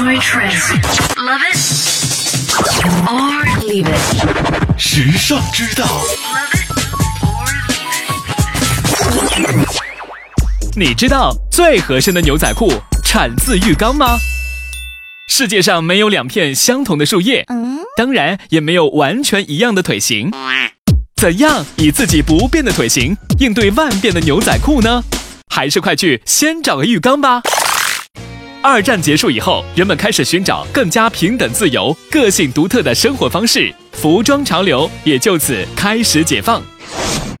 Enjoy trends. Love it or leave it. 时尚之道你知道最合身的牛仔裤产自浴缸吗？世界上没有两片相同的树叶，当然也没有完全一样的腿型。怎样以自己不变的腿型应对万变的牛仔裤呢？还是快去先找个浴缸吧。二战结束以后，人们开始寻找更加平等、自由、个性独特的生活方式，服装潮流也就此开始解放。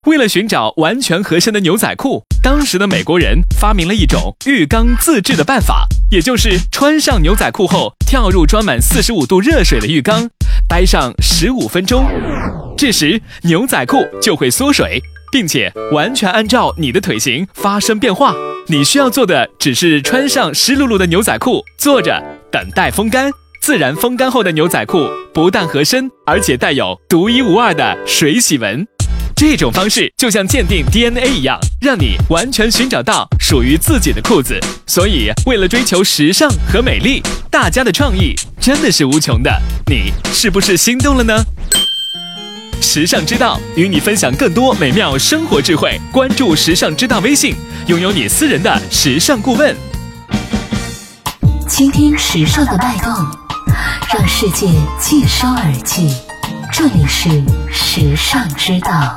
为了寻找完全合身的牛仔裤，当时的美国人发明了一种浴缸自制的办法，也就是穿上牛仔裤后跳入装满四十五度热水的浴缸，待上十五分钟。这时牛仔裤就会缩水，并且完全按照你的腿型发生变化。你需要做的只是穿上湿漉漉的牛仔裤，坐着等待风干。自然风干后的牛仔裤不但合身，而且带有独一无二的水洗纹。这种方式就像鉴定 DNA 一样，让你完全寻找到属于自己的裤子。所以，为了追求时尚和美丽，大家的创意真的是无穷的。你是不是心动了呢？时尚之道与你分享更多美妙生活智慧，关注时尚之道微信，拥有你私人的时尚顾问。倾听时尚的脉动，让世界尽收耳际。这里是时尚之道。